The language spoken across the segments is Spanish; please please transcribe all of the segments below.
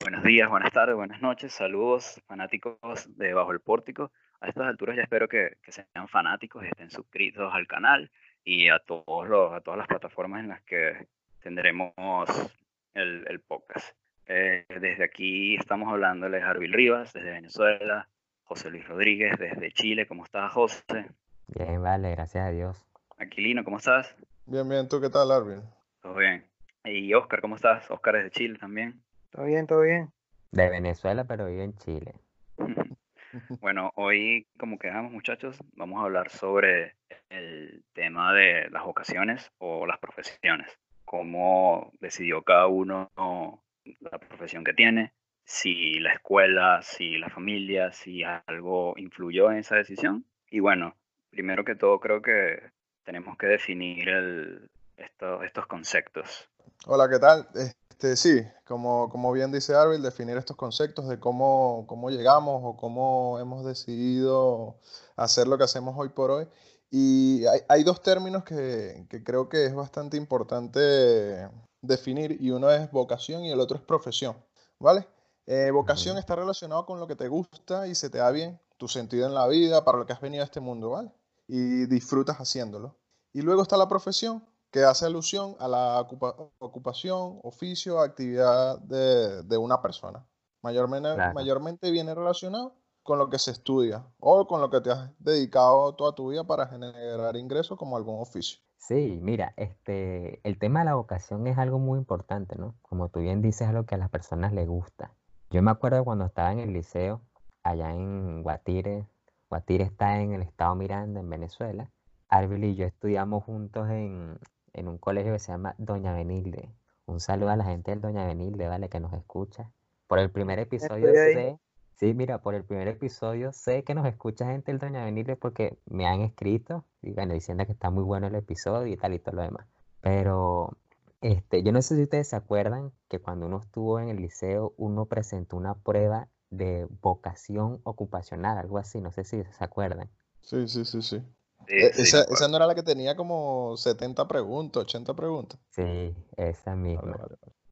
Buenos días, buenas tardes, buenas noches, saludos fanáticos de Bajo el Pórtico. A estas alturas ya espero que, sean fanáticos y estén suscritos al canal y a, todos los, a todas las plataformas en las que tendremos el, podcast. Eh, desde aquí estamos hablándoles a Arbil Rivas, desde Venezuela, José Luis Rodríguez, desde Chile. ¿Cómo estás, José? Bien, vale, gracias a Dios. Aquilino, ¿cómo estás? Bien, bien. ¿Tú qué tal, Arbil? Todo bien. Y Oscar, ¿cómo estás? Oscar desde Chile también. Todo bien, todo bien. De Venezuela, pero vivo en Chile. bueno, hoy, como quedamos muchachos, vamos a hablar sobre el tema de las vocaciones o las profesiones. Cómo decidió cada uno la profesión que tiene, si la escuela, si la familia, si algo influyó en esa decisión. Y bueno, primero que todo creo que tenemos que definir estos conceptos. Hola, ¿qué tal? Este, sí, como, como bien dice Arbil, definir estos conceptos de cómo, cómo llegamos o cómo hemos decidido hacer lo que hacemos hoy por hoy. Y hay, hay dos términos que, que, creo que es bastante importante definir y uno es vocación y el otro es profesión, ¿vale? Eh, vocación está relacionado con lo que te gusta y se te da bien, tu sentido en la vida, para lo que has venido a este mundo, ¿vale? Y disfrutas haciéndolo. Y luego está la profesión, que hace alusión a la ocupación, oficio, actividad de, una persona. Mayormente, mayormente viene relacionado con lo que se estudia o con lo que te has dedicado toda tu vida para generar ingresos como algún oficio. Sí, mira, este, el tema de la vocación es algo muy importante, ¿no? Como tú bien dices, es algo que a las personas les gusta. Yo me acuerdo cuando estaba en el liceo, allá en Guatire, Guatire está en el estado Miranda, en Venezuela. Arbil y yo estudiamos juntos en, en un colegio que se llama Doña Benilde. Un saludo a la gente del Doña Benilde, ¿vale? Que nos escucha. Por el primer episodio sé, sí, mira, por el primer episodio sé que nos escucha gente del Doña Benilde porque me han escrito, y bueno, diciendo que está muy bueno el episodio y tal y todo lo demás. Pero este, yo no sé si ustedes se acuerdan que cuando uno estuvo en el liceo, uno presentó una prueba de vocación ocupacional, algo así, no sé si se acuerdan. Sí, sí, sí, sí. E, esa, esa, no era la que tenía como 70 preguntas, 80 preguntas. Sí, esa misma.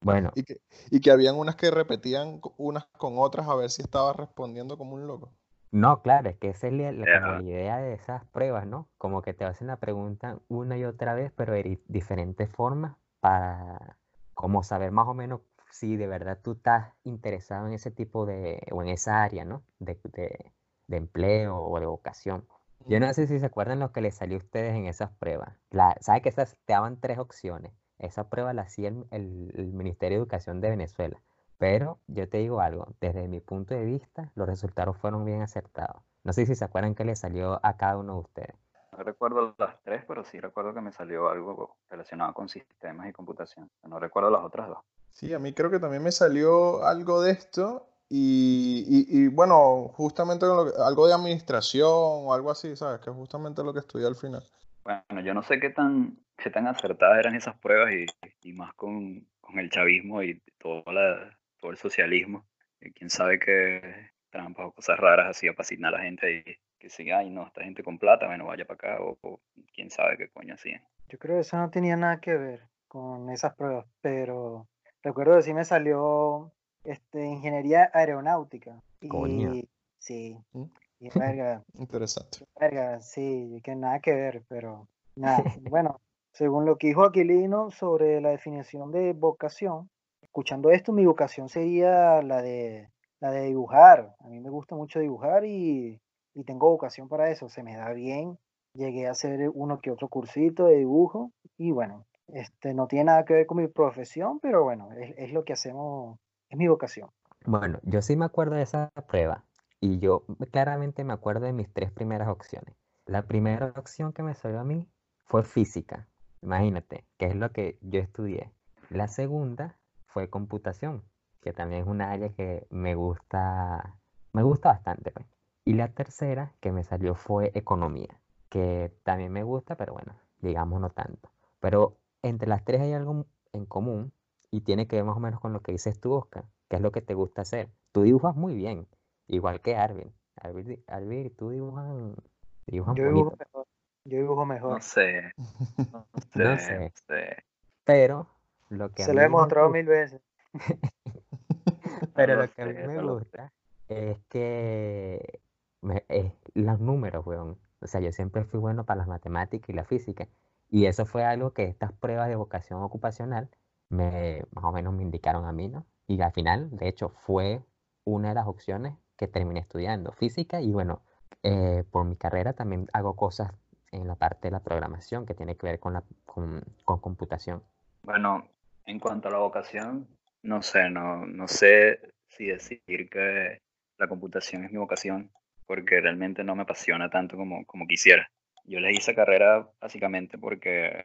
Bueno. Y que, y que habían unas que repetían unas con otras a ver si estaba respondiendo como un loco. No, claro, es que esa es la, idea de esas pruebas, ¿no? Como que te hacen la pregunta una y otra vez, pero de diferentes formas para como saber más o menos si de verdad tú estás interesado en ese tipo de, o en esa área, ¿no? De, de, de empleo o de vocación. Yo no sé si se acuerdan lo que les salió a ustedes en esas pruebas. La, ¿Sabe que esas te daban tres opciones? Esa prueba la hacía el, Ministerio de Educación de Venezuela. Pero yo te digo algo, desde mi punto de vista, los resultados fueron bien acertados. No sé si se acuerdan que le salió a cada uno de ustedes. No recuerdo las tres, pero sí recuerdo que me salió algo relacionado con sistemas y computación. No recuerdo las otras dos. Sí, a mí creo que también me salió algo de esto y, bueno, justamente algo de administración o algo así, ¿sabes? Que es justamente lo que estudié al final. Bueno, yo no sé qué tan, qué tan acertadas eran esas pruebas y, más con, el chavismo y todo, la, todo el socialismo. quién sabe qué trampas o cosas raras hacía para asignar a la gente y que si, ay, no, esta gente con plata, bueno, vaya para acá o, quién sabe qué coño hacían. Yo creo que eso no tenía nada que ver con esas pruebas, pero recuerdo que sí me salió este, ingeniería aeronáutica. Y, sí, ¿Mm? Interesante. Verga, sí, que nada que ver, pero nada. bueno, según lo que dijo Aquilino sobre la definición de vocación, escuchando esto, mi vocación sería la de, la de dibujar. A mí me gusta mucho dibujar y, y tengo vocación para eso, se me da bien. Llegué a hacer uno que otro cursito de dibujo y bueno, este no tiene nada que ver con mi profesión, pero bueno, es, es lo que hacemos es mi vocación. Bueno, yo sí me acuerdo de esa prueba y yo claramente me acuerdo de mis tres primeras opciones. La primera opción que me salió a mí fue física, imagínate, que es lo que yo estudié. La segunda fue computación, que también es una área que me gusta, me gusta bastante. Pues. Y la tercera que me salió fue economía, que también me gusta, pero bueno, digamos no tanto. Pero entre las tres hay algo en común y tiene que ver más o menos con lo que dices tú, Oscar, ¿Qué es lo que te gusta hacer? Tú dibujas muy bien, igual que Arvin. Arvin, Arvin tú dibujas, dibujas Yo dibujo mejor. Yo dibujo No mejor. sé, no sé, No sé. Pero lo que a Se lo he gusta- mil veces. Pero No lo que a mí me gusta es que me- es los números, weón. O sea, yo siempre fui bueno para las matemáticas y la física. Y eso fue algo que estas pruebas de vocación ocupacional me, más o menos me indicaron a mí, ¿no? Y al final, de hecho, fue una de las opciones que terminé estudiando, física. Y bueno, eh, por mi carrera también hago cosas en la parte de la programación que tiene que ver con la, con, con computación. Bueno, en cuanto a la vocación, no sé, no, no sé si decir que la computación es mi vocación, porque realmente no me apasiona tanto como, como quisiera. Yo elegí esa carrera básicamente porque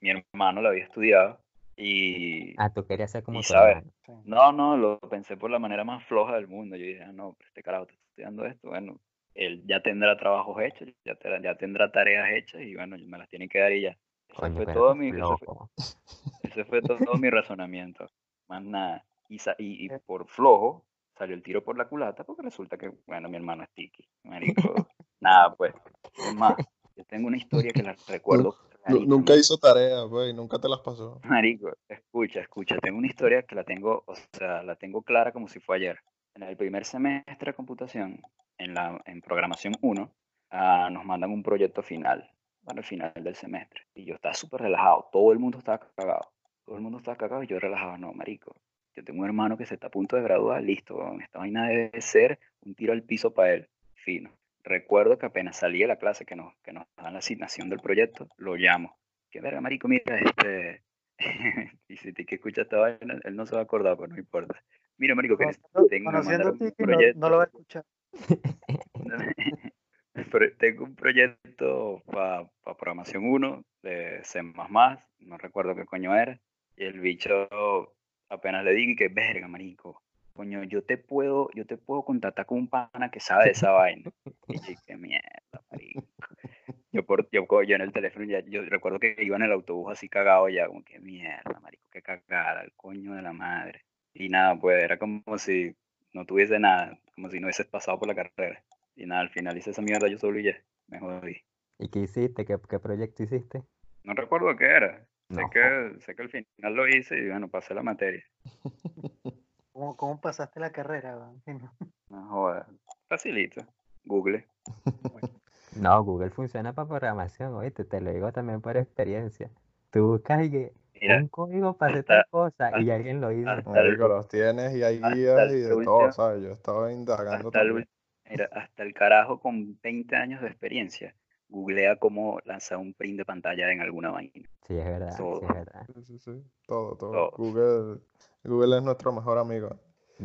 mi hermano la había estudiado y, Ah, tú querías ser como y tu sabes, no, no, lo pensé por la manera más floja del mundo. Yo dije, "Ah, no, este carajo está estudiando esto, bueno, él ya tendrá trabajos hechos, ya, te- ya tendrá tareas hechas y bueno, me las tiene que dar y ya. Coño, fue todo mi, fue-. Ese fue todo mi razonamiento. Más nada. Y, y, y Eh. por flojo salió el tiro por la culata porque resulta que, bueno, mi hermano es tiki. Marico. Nada, pues. Es más, yo tengo una historia que la recuerdo Nu- Nunca hizo tarea, pues, y nunca te las pasó. Marico, escucha, escucha. Tengo una historia que la tengo, o sea, la tengo clara como si fue ayer. En el primer semestre de computación, en, la, en programación 1, ah, nos mandan un proyecto final, para el final del semestre. Y yo estaba súper relajado. Todo el mundo estaba cagado. Todo el mundo estaba cagado y yo relajado. No, marico. Yo tengo un hermano que se está a punto de graduar. Listo, esta vaina debe ser un tiro al piso para él. Fino. Recuerdo que apenas salí de la clase que nos, que nos dan la asignación del proyecto, lo llamo. Que verga, marico, mira, este... y si te que escucha esta vaina, él no se va a acordar, pero no importa. Mira, marico, que tengo, un Titi, no, proyecto. no lo va a escuchar. Tengo un proyecto para programación 1 de C++, no recuerdo qué coño era, y el bicho apenas le dije que verga, marico, coño, yo te puedo, yo te puedo contactar con un pana que sabe de esa vaina. Y yo, qué mierda, marico. Yo, por, yo, yo en el teléfono, ya, yo recuerdo que iba en el autobús así cagado ya, como que mierda, marico, qué cagada, el coño de la madre. Y nada, pues era como si no tuviese nada, como si no hubieses pasado por la carrera. Y nada, al final hice esa mierda yo solo y ya, me jodí. ¿Y qué hiciste? ¿Qué, qué proyecto hiciste? No recuerdo qué era. Sé, No, que, sé que al final lo hice y bueno, pasé la materia. ¿Cómo, cómo pasaste la carrera? No jodas. Facilito. Google. No, Google funciona para programación, oíste, te lo digo también por experiencia. Tú buscas y que Mira, un código para hacer hasta- tal cosa y hasta- alguien lo hizo. hasta- Marico, los tienes y hay guías el y de último- todo, ¿sabes? Yo estaba indagando hasta el, también. mira, hasta el carajo con 20 años de experiencia. Googlea cómo lanzar un print de pantalla en alguna vaina. Sí, es verdad, sí, es verdad. Sí, sí, sí. Todo, todo. Todo. Google, Google es nuestro mejor amigo.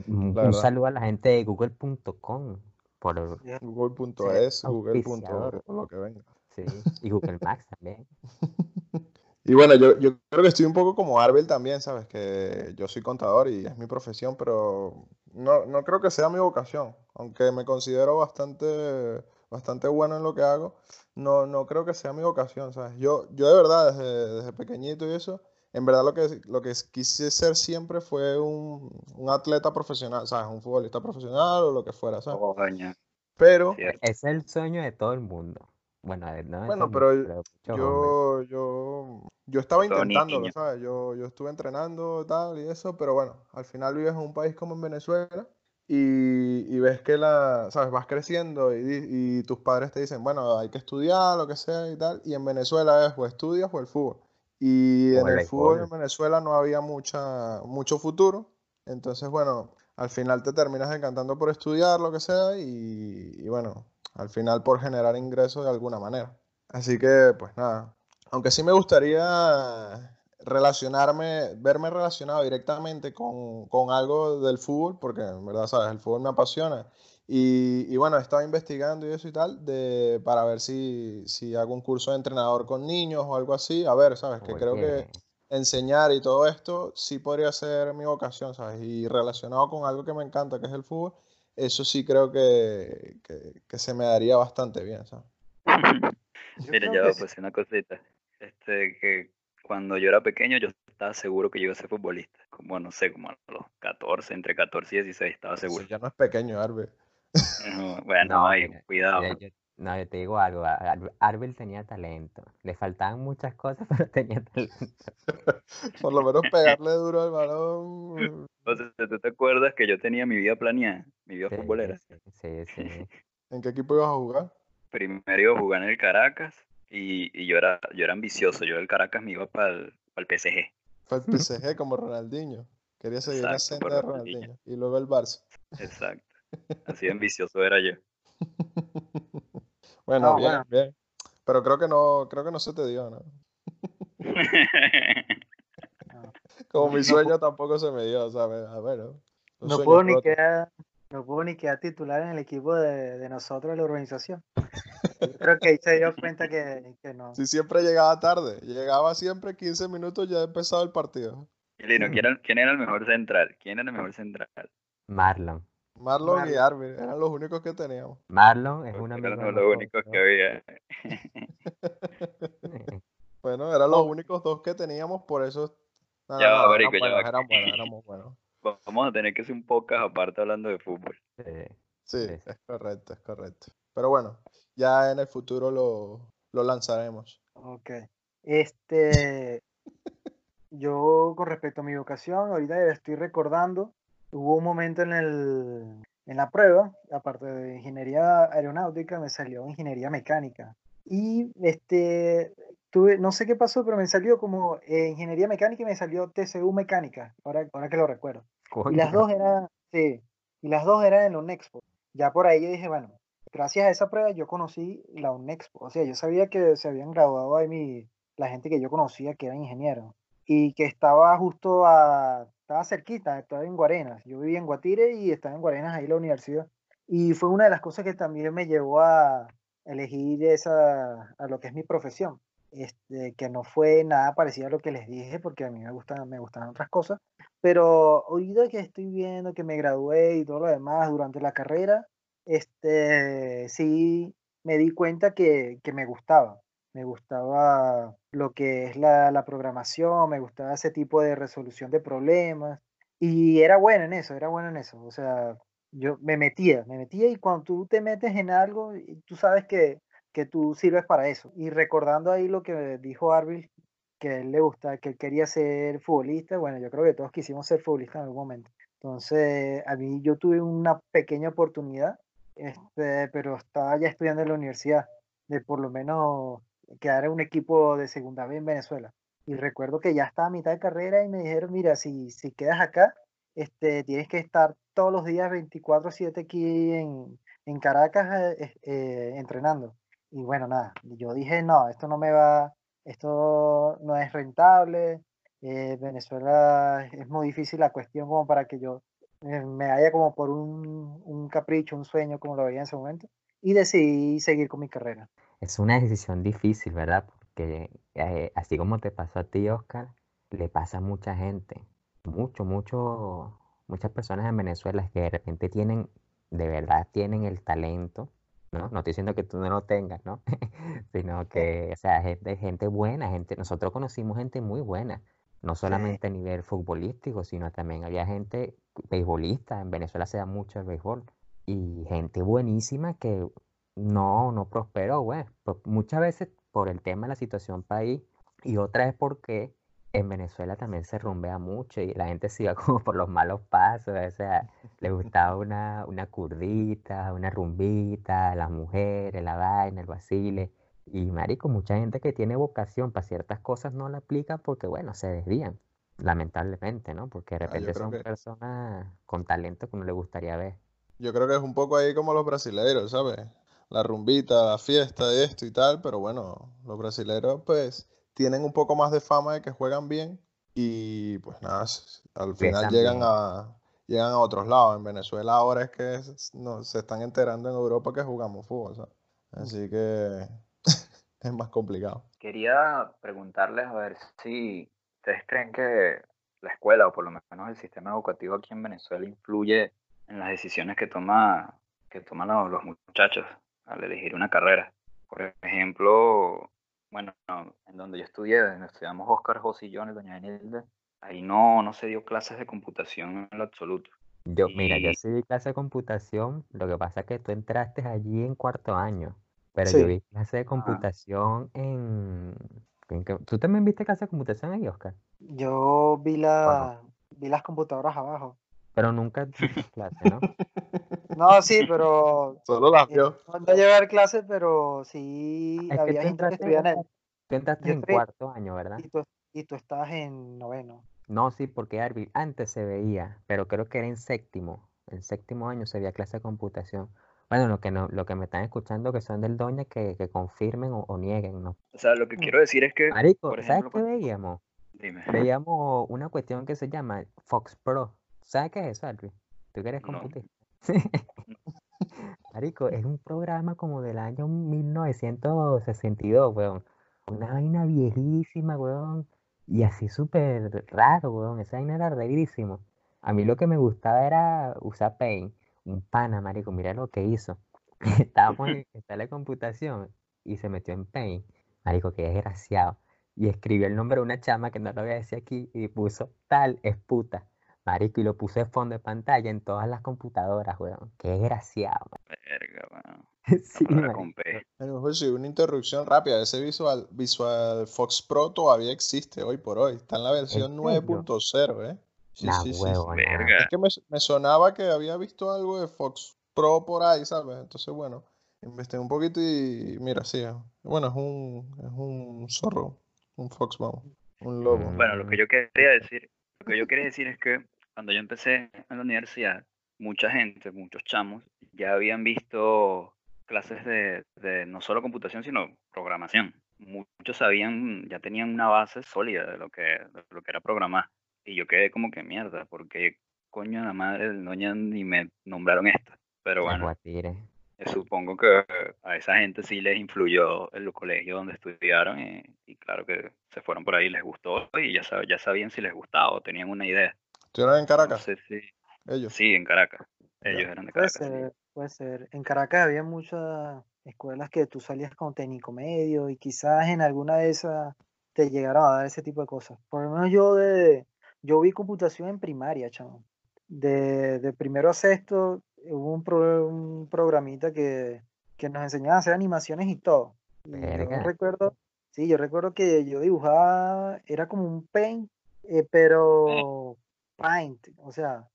Un, La un verdad. saludo a la gente de google.com por, Google.es, Sí, Google. auspiciador. lo que venga. sí, y Google Maps también. Y bueno, yo, yo creo que estoy un poco como Arbel también, ¿sabes? Que yo soy contador y es mi profesión, pero no, no creo que sea mi vocación. Aunque me considero bastante, bastante bueno en lo que hago, no, no creo que sea mi vocación, ¿sabes? Yo, yo de verdad, desde, desde pequeñito y eso, en verdad lo que, lo que quise ser siempre fue un, un atleta profesional, ¿sabes? Un futbolista profesional o lo que fuera, ¿sabes? Coño, Pero... es el sueño de todo el mundo. Bueno, no Bueno, mundo, pero pero. Yo, yo, yo estaba intentándolo. ¿sabes? Yo, yo estuve entrenando y tal y eso, pero bueno, al final vives en un país como en Venezuela y, y ves que la, ¿sabes? Vas creciendo y, tus padres te dicen, bueno, hay que estudiar, lo que sea y tal, y en Venezuela es o estudias o el fútbol. Y en el el fútbol en. Venezuela no había mucha, mucho futuro, entonces bueno, al final te terminas encantando por estudiar, lo que sea, y, y bueno, al final por generar ingresos de alguna manera. Así que, pues nada, aunque sí me gustaría relacionarme, verme relacionado directamente con, con algo del fútbol, porque en verdad, sabes, el fútbol me apasiona. Y, y bueno, estaba investigando y eso y tal, de, para ver si, si hago un curso de entrenador con niños o algo así. A ver, sabes, que creo que Oye, enseñar y todo esto sí podría ser mi vocación, ¿sabes? Y relacionado con algo que me encanta, que es el fútbol, eso sí creo que, que, que se me daría bastante bien, ¿sabes? Mira, ya que sí. pues una cosita. Este, que cuando yo era pequeño yo estaba seguro que yo iba a ser futbolista. Como, no sé, como a los 14, entre 14 y 16 estaba Eso seguro. ya no es pequeño, Arbe. No, Bueno, No, ahí, cuidado. Yo- no, yo te digo algo, Arbel tenía talento, le faltaban muchas cosas, pero tenía talento. Por lo menos pegarle duro al balón. Entonces, ¿tú te acuerdas que yo tenía mi vida planeada, mi vida Sí, futbolera? sí, sí, sí. ¿En qué equipo ibas a jugar? Primero iba a jugar en el Caracas y, y yo, era, yo era ambicioso. Yo del Caracas me iba para el, PSG. Fue el PSG como Ronaldinho. Quería seguir la Exacto, senda por de Ronaldinho. Ronaldinho. Y luego el Barça. Exacto. Así de ambicioso era yo. Bueno, No, bien, bueno. bien. Pero creo que no, creo que no se te dio, ¿no? Como mi sueño tampoco se me dio, ¿sabes? A ver, ¿no? No puedo ni rotos. quedar, no puedo ni quedar titular en el equipo de, de nosotros, de la organización. Yo creo que ahí se dio cuenta que, que no. Sí, siempre llegaba tarde. Llegaba siempre 15 minutos ya empezado el partido. Y Lino, ¿quién era, quién era el mejor central? ¿Quién era el mejor central? Marlon. Marlon y. Arvin eran los únicos que teníamos. Marlon es un Porque amigo eran de los únicos que había. Bueno, eran los únicos dos que teníamos, por eso. No, Ya no, marico, eran ya buenos, éramos buenos. Vamos a tener que hacer un podcast aparte hablando de fútbol. Sí. Sí, Sí. es correcto, es correcto. Pero bueno, ya en el futuro lo, lo lanzaremos. Ok. Este, yo con respecto a mi vocación, ahorita estoy recordando, hubo un momento en el, en la prueba, aparte de ingeniería aeronáutica, me salió ingeniería mecánica. Y este, tuve, no sé qué pasó, pero me salió como eh, ingeniería mecánica y me salió TCU mecánica, ahora, ahora que lo recuerdo. Y las Coño. dos eran, sí, y las dos eran en la UNEXPO. Ya por ahí yo dije, bueno, gracias a esa prueba yo conocí la UNEXPO. O sea, yo sabía que se habían graduado ahí mi, la gente que yo conocía que era ingeniero y que estaba justo a, estaba cerquita, estaba en Guarenas. Yo vivía en Guatire y estaba en Guarenas ahí la universidad. Y fue una de las cosas que también me llevó a elegir esa, a lo que es mi profesión. Este, que no fue nada parecido a lo que les dije, porque a mí me gustan, me gustan otras cosas. Pero ahorita que estoy viendo que me gradué y todo lo demás durante la carrera, este, sí me di cuenta que, que me gustaba. Me gustaba lo que es la, la programación, me gustaba ese tipo de resolución de problemas. Y era bueno en eso, era bueno en eso. O sea, yo me metía, me metía y cuando tú te metes en algo, tú sabes que, que tú sirves para eso. Y recordando ahí lo que dijo Arbil, que a él le gusta, que él quería ser futbolista, bueno, yo creo que todos quisimos ser futbolistas en algún momento. Entonces, a mí yo tuve una pequeña oportunidad, este, pero estaba ya estudiando en la universidad, de por lo menos quedar en un equipo de segunda B en Venezuela. Y recuerdo que ya estaba a mitad de carrera y me dijeron, mira, si, si quedas acá, este, tienes que estar todos los días 24/7 aquí en, en Caracas eh, eh, entrenando. Y bueno, nada, yo dije, no, esto no me va, esto no es rentable, eh, Venezuela es muy difícil la cuestión como para que yo eh, me vaya como por un, un capricho, un sueño, como lo veía en ese momento, y decidí seguir con mi carrera. Es una decisión difícil, ¿verdad? Porque eh, así como te pasó a ti, Oscar, le pasa a mucha gente. Mucho, mucho, muchas personas en Venezuela que de repente tienen, de verdad tienen el talento, ¿no? No estoy diciendo que tú no lo tengas, ¿no? Sino que, o sea, gente, gente buena, gente, nosotros conocimos gente muy buena, no solamente a nivel futbolístico, sino también había gente beisbolista, en Venezuela se da mucho el béisbol, y gente buenísima que no, no prosperó, güey. Pues muchas veces por el tema de la situación país y otra es porque en Venezuela también se rumbea mucho y la gente se iba como por los malos pasos, o sea, le gustaba una, una curdita, una rumbita, las mujeres, la vaina, el vacile. Y marico, mucha gente que tiene vocación para ciertas cosas no la aplica porque, bueno, se desvían, lamentablemente, ¿no? Porque de Ah, repente son que- personas con talento que uno le gustaría ver. Yo creo que es un poco ahí como los brasileiros, ¿sabes? La rumbita, la fiesta, esto y tal, pero bueno, los brasileiros pues tienen un poco más de fama de que juegan bien y pues nada, al final llegan a, llegan a otros lados. En Venezuela ahora es que es- no, se están enterando en Europa que jugamos fútbol, ¿sabes? Así que es más complicado. Quería preguntarles a ver si ustedes creen que la escuela o por lo menos el sistema educativo aquí en Venezuela influye en las decisiones que toma que toman los, los muchachos al elegir una carrera. Por ejemplo, bueno, en donde yo estudié, donde estudiamos Oscar, José y yo, en el Doña Enilde, ahí no, no se dio clases de computación en lo absoluto. Yo, mira, yo sí vi clase de computación, lo que pasa es que tú entraste allí en cuarto año, pero yo vi clase de ah, computación en... en que- ¿Tú también viste clase de computación ahí, Oscar? yo vi la, vi las computadoras abajo. Pero nunca clase, ¿no? No, sí, pero Solo las eh, vio. no, no ver clases, pero sí Es había gente que entraste, estudiaba en el, tú entraste en cuarto año, ¿verdad? y tú, y tú estabas en noveno. No, sí, porque Arby, antes se veía, pero creo que era en séptimo. En séptimo año se veía clase de computación. Bueno, lo que no, lo que me están escuchando que son del Doña que, que confirmen o, o nieguen, ¿no? o sea, lo que quiero decir es que, Marico, por ¿sabes ejemplo, qué veíamos? dime, Veíamos una cuestión que se llama Fox Pro. ¿Sabes qué es eso, Arby? Tú que eres no, computista. Marico, es un programa como del año 1962, weón. Una vaina viejísima, weón. Y así súper raro, weón. Esa vaina era rarísimo. A mí lo que me gustaba era usar Paint. Un pana, marico, mira lo que hizo. Estábamos en de computación y se metió en Paint. Marico, qué desgraciado. Y escribió el nombre de una chama que no lo voy a decir aquí y puso tal es puta. Marico, y lo puse de fondo de pantalla en todas las computadoras, weón. Qué desgraciado, verga, la Sí, marico. P. Bueno, José, una interrupción rápida. Ese Visual, Visual Fox Pro todavía existe hoy por hoy. Está en la ¿En versión serio? 9.0, ¿eh? Sí, Nah, sí, sí. nada. Es Verga, que me, me sonaba que había visto algo de Fox Pro por ahí, ¿sabes? Entonces, bueno, investigué un poquito y mira, sí. Bueno, es un, es un zorro, un Fox, vamos, un lobo. bueno, lo que Mm, yo quería decir, lo que yo quería decir es que cuando yo empecé en la universidad, mucha gente, muchos chamos, ya habían visto clases de, de no solo computación, sino programación. Muchos sabían, ya tenían una base sólida de lo que, de lo que era programar. Y yo quedé como que mierda, porque coño de la madre Doña ni me nombraron esto. Pero bueno, eh, supongo que a esa gente sí les influyó el colegio donde estudiaron y, y claro que se fueron por ahí, les gustó y ya, sab- ya sabían si les gustaba o tenían una idea. ¿Estuvieron en Caracas? Entonces sí, Ellos. sí, en Caracas. Ellos Ya. eran de Puede Caracas, sí. ser, puede ser. En Caracas había muchas escuelas que tú salías con técnico medio y quizás en alguna de esas te llegaron a dar ese tipo de cosas. Por lo menos yo de, yo vi computación en primaria, chamo. De, de primero a sexto hubo un, pro- un programita que, que nos enseñaba a hacer animaciones y todo. Y yo recuerdo, sí, yo recuerdo que yo dibujaba, era como un paint, eh, Eh, pero paint, o sea,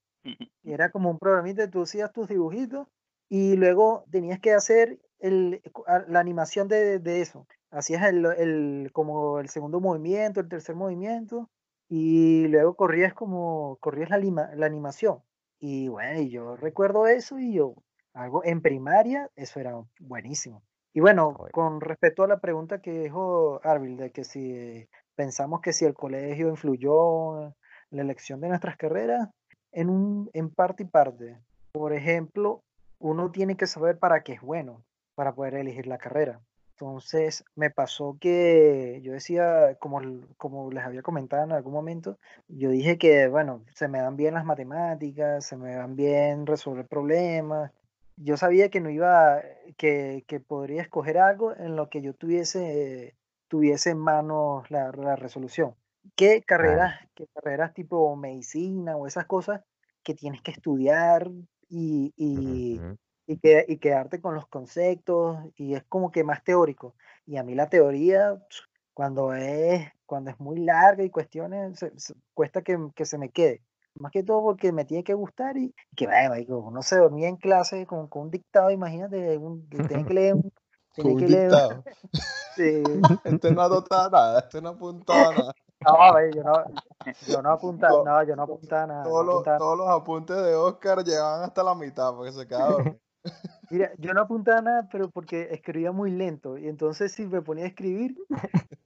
era como un programita, tú hacías tus dibujitos y luego tenías que hacer el, la animación de, de eso. Hacías el, el- como el segundo movimiento, el tercer movimiento y luego corrías como, corrías la, lima- la animación. Y bueno, y yo recuerdo eso y yo, algo en primaria, eso era buenísimo. Y bueno, con respecto a la pregunta que dijo Arvil, de que si pensamos que si el colegio influyó la elección de nuestras carreras, en un, en parte y parte. Por ejemplo, uno tiene que saber para qué es bueno, para poder elegir la carrera. Entonces, me pasó que yo decía, como, como les había comentado en algún momento, yo dije que, bueno, se me dan bien las matemáticas, se me dan bien resolver problemas. Yo sabía que no iba, que, que podría escoger algo en lo que yo tuviese, tuviese en manos la, la resolución. ¿Qué Claro. carreras, qué carreras tipo medicina o esas cosas que tienes que estudiar y, y, y, que- y quedarte con los conceptos y es como que más teórico. Y a mí la teoría, cuando es, cuando es muy larga y cuestiones, se- se- cuesta que, que se me quede. Más que todo porque me tiene que gustar y que vaya, uno se dormía en clase con, con un dictado, imagínate, un, tenía que leer un, Un que leer, dictado. sí, Este no anotaba nada, este no apuntaba nada. No, güey, yo no, yo no apuntaba, no, yo no apuntaba nada, no todos, los, apuntaba todos los apuntes de Oscar llegaban hasta la mitad porque se quedaba. Mira, yo no apuntaba nada, pero porque escribía muy lento. Y entonces si me ponía a escribir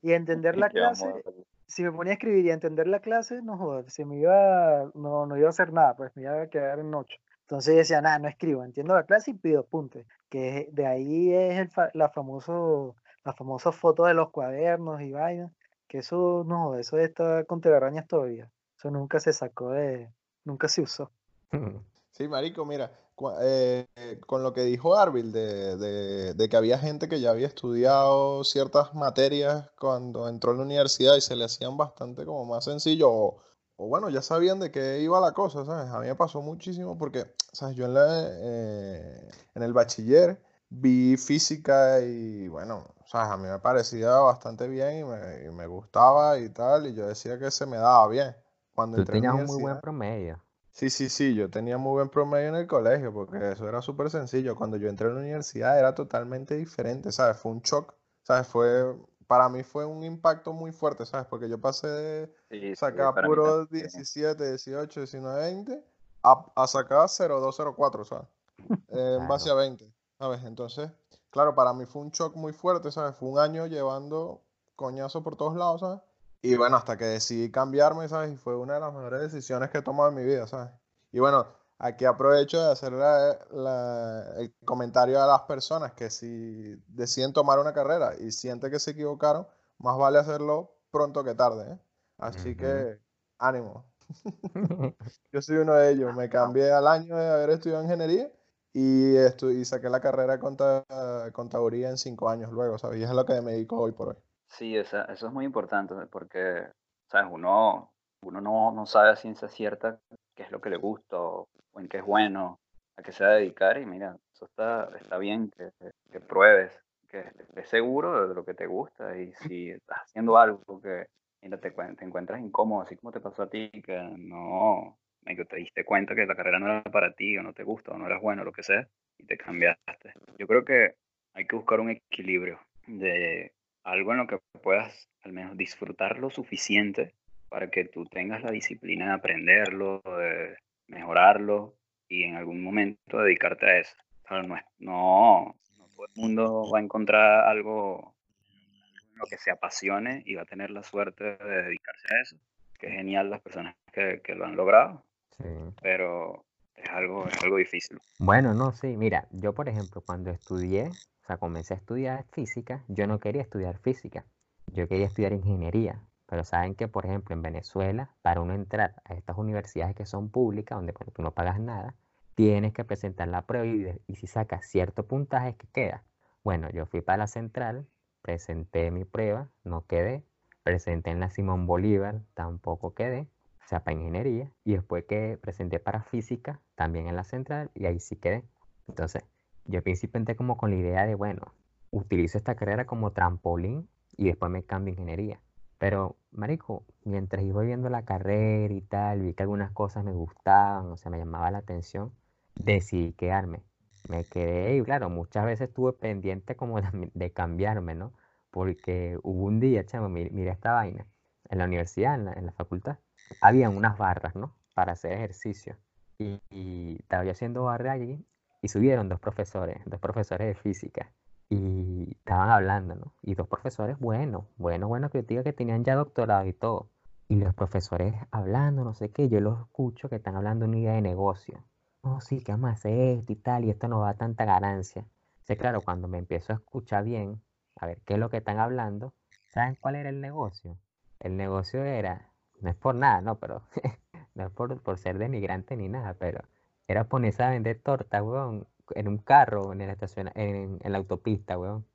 y a entender la clase, si me ponía a escribir y a entender la clase, no jodas, se me iba, no, no iba a hacer nada, pues me iba a quedar en ocho. Entonces yo decía, nada, no escribo, entiendo la clase y pido apuntes. Que de ahí es el fa- la famoso, la famosa foto de los cuadernos y vainas, que eso, no eso está con telarañas todavía. Eso nunca se sacó de, nunca se usó. Sí, marico, mira, eh, con lo que dijo Arbil, de, que había gente que ya había estudiado ciertas materias cuando entró en la universidad y se le hacían bastante como más sencillo, o, bueno, ya sabían de qué iba la cosa, ¿sabes? A mí me pasó muchísimo porque, ¿sabes? Yo en, la, eh, en el bachiller vi física y, bueno, ¿sabes? A mí me parecía bastante bien y me, y me gustaba y tal, y yo decía que se me daba bien. Cuando Tú tenías un muy buen promedio. Sí, sí, sí, yo tenía muy buen promedio en el colegio porque eso era súper sencillo. Cuando yo entré a la universidad era totalmente diferente, ¿sabes? Fue un shock, ¿sabes? Fue, para mí fue un impacto muy fuerte, ¿sabes? Porque yo pasé de sacar puro 17, 18, 19, 20 a, a sacar 0204, ¿sabes? En base a 20, ¿sabes? Entonces, claro, para mí fue un shock muy fuerte, ¿sabes? Fue un año llevando coñazo por todos lados, ¿sabes? Y bueno, hasta que decidí cambiarme, ¿sabes? Y fue una de las mejores decisiones que he tomado en mi vida, ¿sabes? Y bueno, aquí aprovecho de hacer el comentario a las personas que si deciden tomar una carrera y sienten que se equivocaron, más vale hacerlo pronto que tarde, ¿eh? Así que ánimo. Yo soy uno de ellos. Me cambié al año de haber estudiado ingeniería y, y saqué la carrera de contaduría en cinco años luego, ¿sabes? Y es lo que me dedico hoy por hoy. Sí, eso es muy importante porque, ¿sabes? Uno, uno no, no sabe a ciencia cierta qué es lo que le gusta o, en qué es bueno, a qué se va a dedicar y mira, eso está, está bien que, que pruebes, que estés seguro de lo que te gusta y si estás haciendo algo que mira, te, te encuentras incómodo, así como te pasó a ti, que no, que te diste cuenta que la carrera no era para ti o no te gusta o no eras bueno, lo que sea, y te cambiaste. Yo creo que hay que buscar un equilibrio de algo en lo que puedas al menos disfrutar lo suficiente para que tú tengas la disciplina de aprenderlo, de mejorarlo y en algún momento dedicarte a eso. no, no, todo el mundo va a encontrar algo en lo que se apasione y va a tener la suerte de dedicarse a eso. Que genial las personas que, que lo han logrado. Pero es algo, es algo difícil. Bueno, no, sí, mira, yo por ejemplo cuando estudié o sea, comencé a estudiar física, yo no quería estudiar física, yo quería estudiar ingeniería. Pero saben que, por ejemplo, en Venezuela, para uno entrar a estas universidades que son públicas, donde tú no pagas nada, tienes que presentar la prueba y, si sacas cierto puntaje, ¿qué queda? Bueno, yo fui para la central, presenté mi prueba, no quedé. Presenté en la Simón Bolívar, tampoco quedé. O sea, para ingeniería. Y después que presenté para física, también en la central, y ahí sí quedé. Entonces, yo al principio entré como con la idea de, bueno, utilizo esta carrera como trampolín y después me cambio a ingeniería. Pero, marico, mientras iba viendo la carrera y tal, vi que algunas cosas me gustaban, o sea, me llamaba la atención, decidí quedarme. Me quedé y, claro, muchas veces estuve pendiente como de, cambiarme, ¿no? Porque hubo un día, chamo, mira, esta vaina, en la universidad, en la, facultad, había unas barras, ¿no? Para hacer ejercicio. Y, estaba yo haciendo barra allí y subieron dos profesores, dos profesores de física, y estaban hablando, ¿no? Y dos profesores buenos, buenos, buenos, que que tenían ya doctorado y todo. Y los profesores hablando, no sé qué, yo los escucho que están hablando una idea de negocio. No, sí, que vamos a hacer esto y tal, y esto no va a tanta ganancia. O claro, cuando me empiezo a escuchar bien, a ver qué es lo que están hablando, ¿saben cuál era el negocio? El negocio era, no es por nada, no, pero no es por, por ser denigrante ni nada, pero era ponerse a vender torta, weón, en un carro, en la estación, en, la autopista, weón.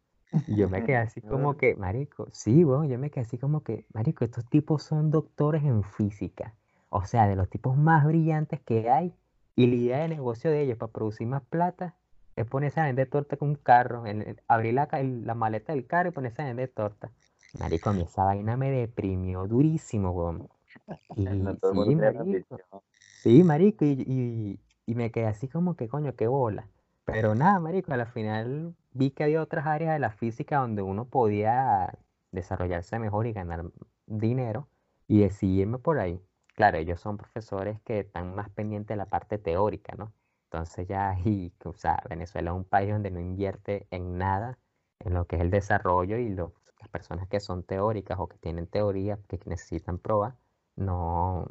Y yo me quedé así como que, marico, sí, weón, yo me quedé así como que, marico, estos tipos son doctores en física. O sea, de los tipos más brillantes que hay. Y la idea de negocio de ellos para producir más plata es ponerse a vender torta con un carro, abrir la, la maleta del carro y ponerse a vender torta. Marico, a mí esa vaina me deprimió durísimo, weón. Y, sí, marico. Sí, marico, y, y me quedé así como que, coño, qué bola. Pero nada, marico, al final vi que había otras áreas de la física donde uno podía desarrollarse mejor y ganar dinero y decidirme por ahí. Claro, ellos son profesores que están más pendientes de la parte teórica, ¿no? Entonces ya, y, o sea, Venezuela es un país donde no invierte en nada en lo que es el desarrollo y las personas que son teóricas o que tienen teoría, que necesitan pruebas, no,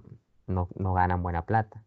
no, no ganan buena plata.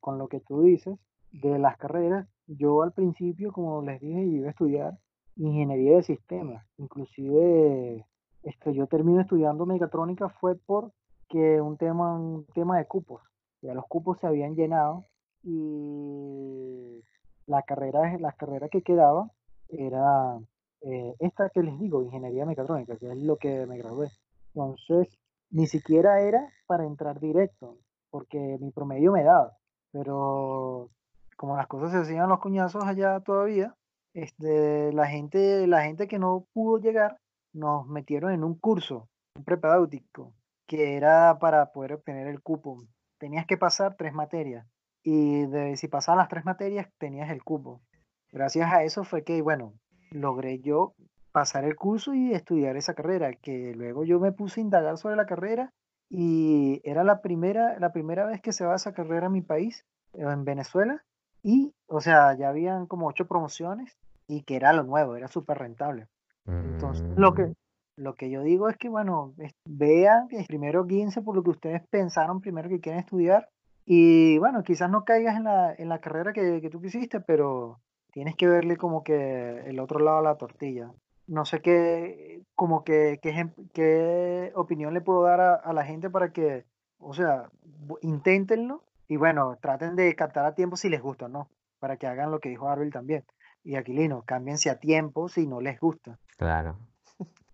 con lo que tú dices de las carreras, yo al principio, como les dije, iba a estudiar ingeniería de sistemas. Inclusive este, yo terminé estudiando mecatrónica fue porque un tema, un tema de cupos. Ya los cupos se habían llenado y la carrera, la carrera que quedaba era eh, esta que les digo, ingeniería mecatrónica, que es lo que me gradué. Entonces, ni siquiera era para entrar directo, porque mi promedio me daba, pero como las cosas se hacían los cuñazos allá todavía, este, la gente, la gente que no pudo llegar, nos metieron en un curso, un prepedéutico, que era para poder obtener el cupo. Tenías que pasar tres materias y si pasaban las tres materias tenías el cupo. Gracias a eso fue que, bueno, logré yo pasar el curso y estudiar esa carrera, que luego yo me puse a indagar sobre la carrera y era la primera, la primera vez que se va a esa carrera en mi país, en Venezuela, y, o sea, ya habían como ocho promociones y que era lo nuevo, era súper rentable. Entonces, lo que, mm. lo que yo digo es que, bueno, vean, primero guíense por lo que ustedes pensaron primero que quieren estudiar y, bueno, quizás no caigas en la, en la carrera que, que tú quisiste, pero tienes que verle como que el otro lado de la tortilla. No sé qué, como que, qué, opinión le puedo dar a, la gente para que, o sea, inténtenlo y bueno, traten de captar a tiempo si les gusta, ¿no? Para que hagan lo que dijo Arvel también. Y Aquilino, cámbiense a tiempo si no les gusta. Claro.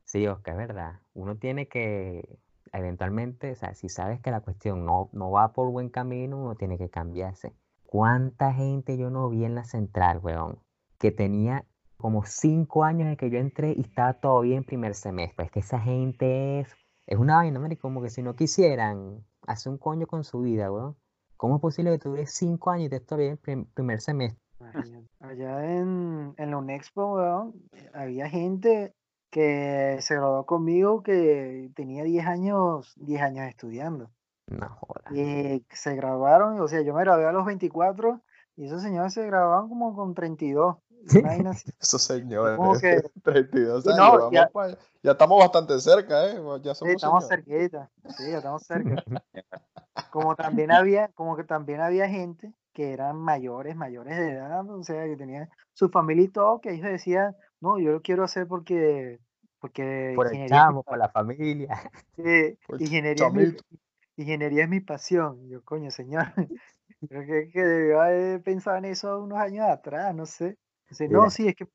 Sí, Oscar, es verdad. Uno tiene que, eventualmente, o sea, si sabes que la cuestión no, no va por buen camino, uno tiene que cambiarse. ¿Cuánta gente yo no vi en la central, weón? Que tenía como cinco años de que yo entré y estaba todavía en primer semestre. Es que esa gente es, es una vaina, marico, como que si no quisieran hacer un coño con su vida, weón. ¿Cómo es posible que tuviera cinco años y estés todavía en primer semestre? Allá en, en la UNEXPO, weón, había gente que se graduó conmigo que tenía 10 años, 10 años estudiando. No jodas. Y se graduaron, o sea, yo me gradué a los 24 y esos señores se graduaban como con 32. Esos señores, 32 años, ya, ya, estamos bastante cerca, ¿eh? Ya somos sí, estamos cerquita, sí, ya estamos cerca. como también había, como que también había gente que eran mayores, mayores de edad, o sea, que tenían su familia y todo, que ellos decían, no, yo lo quiero hacer porque... porque por el chamo, por la familia. Ingeniería, ingeniería es mi pasión. Yo, coño, señor, creo que, que debió haber pensado en eso unos años atrás, no sé. no, sí, es que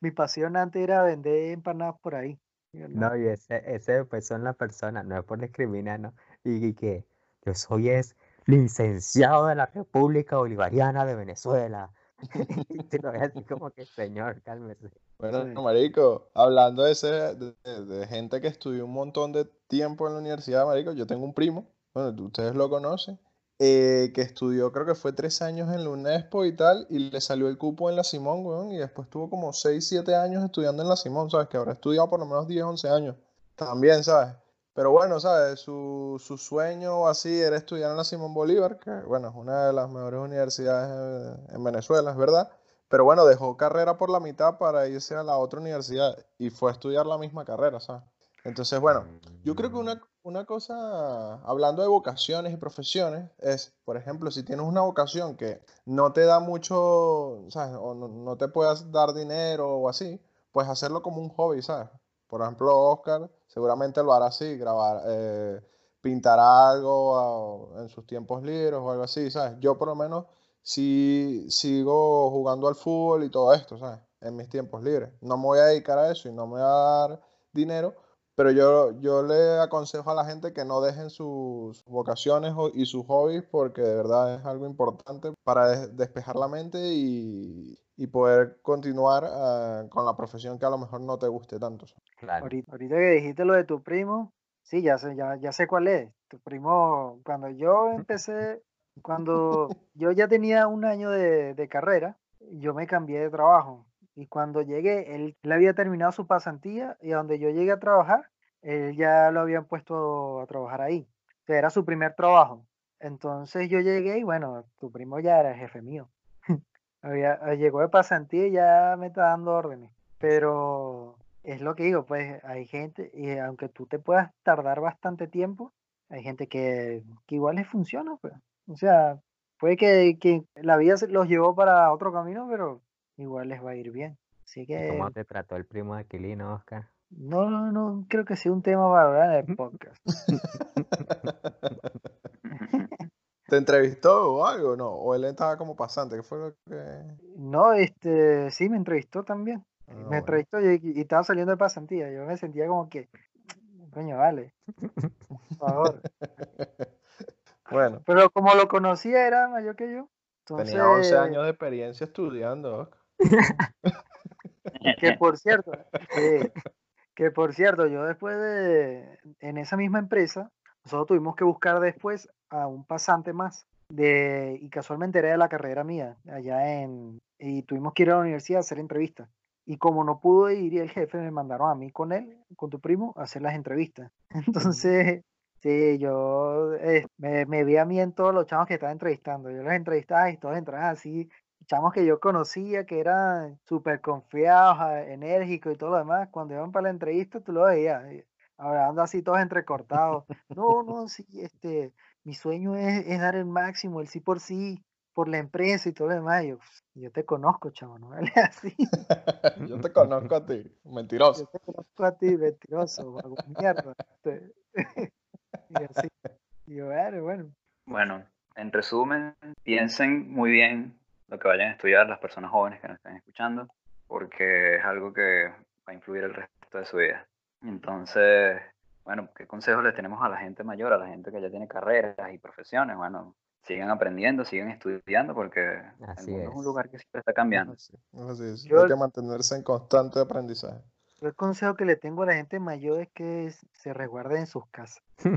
mi pasión antes era vender empanadas por ahí. no. y ese, ese pues son las personas, no es por discriminar, ¿no? Y, que yo soy es licenciado de la República Bolivariana de Venezuela. te lo así como que, señor, cálmese. Bueno, marico, hablando de, ese, de, de, gente que estudió un montón de tiempo en la universidad, marico, yo tengo un primo bueno, ustedes lo conocen, eh, que estudió, creo que fue tres años en la UNESPO y tal, y le salió el cupo en la Simón, weón, y después tuvo como seis, siete años estudiando en la Simón, ¿sabes? Que habrá estudiado por lo menos 10, 11 años. También, ¿sabes? Pero bueno, ¿sabes? Su, su sueño así era estudiar en la Simón Bolívar, que bueno, es una de las mejores universidades en Venezuela, es verdad. Pero bueno, dejó carrera por la mitad para irse a la otra universidad y fue a estudiar la misma carrera, ¿sabes? Entonces, bueno, yo creo que una, una cosa, hablando de vocaciones y profesiones, es, por ejemplo, si tienes una vocación que no te da mucho, ¿sabes? O no, te puedas dar dinero o así, pues hacerlo como un hobby, ¿sabes? Por ejemplo, Oscar seguramente lo hará así, grabar, eh, pintar algo en sus tiempos libres o algo así, ¿sabes? Yo por lo menos sí sigo jugando al fútbol y todo esto, ¿sabes? En mis tiempos libres. No me voy a dedicar a eso y no me voy a dar dinero, pero yo, yo le aconsejo a la gente que no dejen sus vocaciones y sus hobbies porque de verdad es algo importante para despejar la mente y, poder continuar ah, con la profesión que a lo mejor no te guste tanto. Ahorita, que dijiste lo de tu primo, sí, ya sé, ya, ya sé cuál es. Tu primo, cuando yo empecé, cuando yo ya tenía un año de, de carrera, yo me cambié de trabajo. Y cuando llegué, él, él, había terminado su pasantía y a donde yo llegué a trabajar, él ya lo habían puesto a trabajar ahí. O sea, era su primer trabajo. Entonces yo llegué y bueno, tu primo ya era jefe mío. había, ah, llegó de pasantía y ya me está dando órdenes. Pero es lo que digo, pues hay gente, y aunque tú te puedas tardar bastante tiempo, hay gente que, que igual les funciona, pues. O sea, puede que, que la vida los llevó para otro camino, pero igual les va a ir bien. Así que... ¿Cómo te trató el primo de Aquilino, Oscar? No, no, no creo que sea un tema para hablar en el podcast. ¿Te entrevistó o algo? No, o él estaba como pasante, ¿qué fue lo que...? No, este, sí, me entrevistó también. Ah, me bueno. entrevistó y, y estaba saliendo de pasantía. Yo me sentía como que, coño, vale, por favor. Bueno, Pero como lo conocía, era mayor que yo. tenía 11 Entonces, años de experiencia estudiando, Oscar. Que por cierto, que, por cierto, yo después de, en esa misma empresa, nosotros tuvimos que buscar después a un pasante más. De, y casualmente era de la carrera mía, allá en, y tuvimos que ir a la universidad a hacer entrevistas. Y como no pudo ir el jefe me mandaron a mí con él, con tu primo, a hacer las entrevistas. Entonces, sí, yo eh, me, me vi a mí en todos los chavos que estaba entrevistando. Yo los entrevistaba y todos entraban así, chamos que yo conocía, que eran súper confiados, enérgicos y todo lo demás, cuando iban para la entrevista, tú lo veías, eh, hablando así todos entrecortados. No, no, sí, este, mi sueño es, es dar el máximo, el sí por sí, por la empresa y todo lo demás. Yo, "Pues, yo te conozco, chavo, no vale así. Yo te conozco a ti, Yo mentiroso. te conozco a ti, mentiroso, vago mierda. este". Y así. Y yo, "Bueno, bueno, Bueno, en resumen, piensen muy bien lo que vayan a estudiar las personas jóvenes que nos estén escuchando, porque es algo que va a influir el resto de su vida. Entonces, bueno, ¿qué consejos les tenemos a la gente mayor, a la gente que ya tiene carreras y profesiones? Bueno, sigan aprendiendo, sigan estudiando, porque Así el mundo es un es. lugar que siempre está cambiando. Así, así es. Yo- Hay que mantenerse en constante aprendizaje. yo el consejo que le tengo a la gente mayor es que se resguarde en sus casas.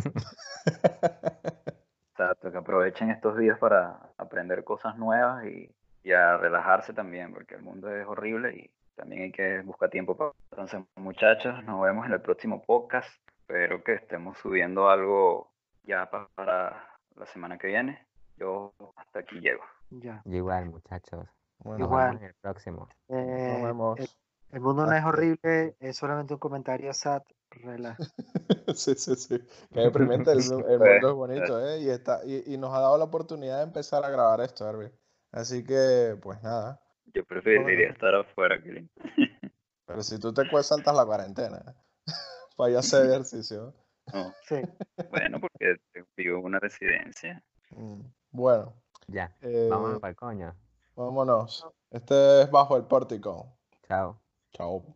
Exacto, que aprovechen estos días para aprender cosas nuevas y, y a relajarse también, porque el mundo es horrible y también hay que buscar tiempo para... Entonces, muchachos, nos vemos en el próximo podcast. Espero que estemos subiendo algo ya pa- para la semana que viene. Yo hasta aquí llego. Ya. Yo igual, muchachos. Bueno, Nos Igual. vemos en el próximo. Eh, nos vemos. el, el mundo no es horrible, es solamente un comentario sad. Relaja. Sí, sí, sí. Qué deprimente. El, Pues, mundo es bonito, ¿eh? Y, está, y, y nos ha dado la oportunidad de empezar a grabar esto, Erwin. Así que, pues nada. Yo preferiría Bueno. estar afuera, Kilin. Pero si tú te saltas la cuarentena. Para ir a hacer ejercicio. No, Sí. bueno, porque vivo en una residencia. Mm, Bueno, Ya, eh, vámonos para el coño. vámonos. Este es Bajo el Pórtico. Chao. Chao.